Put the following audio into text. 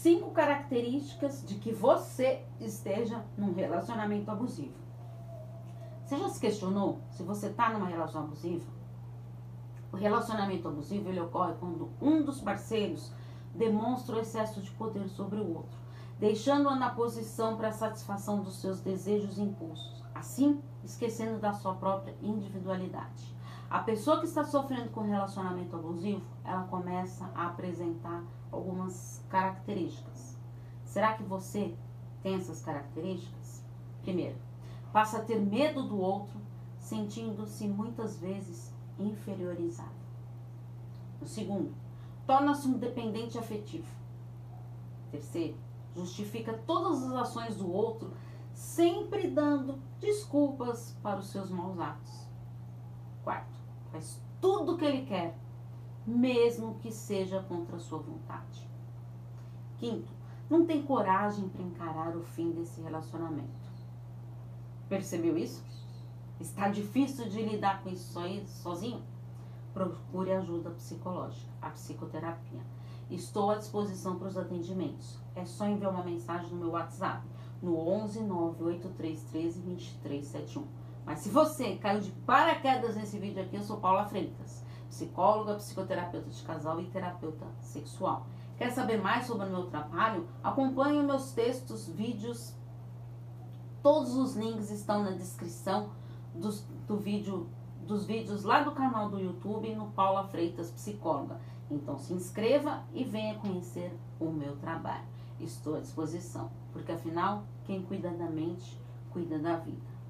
cinco características de que você esteja num relacionamento abusivo. Você já se questionou se você está numa relação abusiva? O relacionamento abusivo ele ocorre quando um dos parceiros demonstra o excesso de poder sobre o outro, deixando-o na posição para a satisfação dos seus desejos e impulsos, assim esquecendo da sua própria individualidade. A pessoa que está sofrendo com relacionamento abusivo, ela começa a apresentar algumas características. Será que você tem essas características? Primeiro, passa a ter medo do outro, sentindo-se muitas vezes inferiorizado. O segundo, torna-se um dependente afetivo. Terceiro, justifica todas as ações do outro, sempre dando desculpas para os seus maus atos. Quarto, faz tudo o que ele quer, mesmo que seja contra a sua vontade. Quinto, não tem coragem para encarar o fim desse relacionamento. Percebeu isso? Está difícil de lidar com isso sozinho? Procure ajuda psicológica, a psicoterapia. Estou à disposição para os atendimentos. É só enviar uma mensagem no meu WhatsApp, no 11 98313 2371. Mas se você caiu de paraquedas nesse vídeo aqui, eu sou Paula Freitas, psicóloga, psicoterapeuta de casal e terapeuta sexual. Quer saber mais sobre o meu trabalho? Acompanhe meus textos, vídeos. Todos os links estão na descrição dos, do vídeo, dos vídeos lá do canal do YouTube no Paula Freitas Psicóloga. Então se inscreva e venha conhecer o meu trabalho. Estou à disposição, porque afinal, quem cuida da mente, cuida da vida.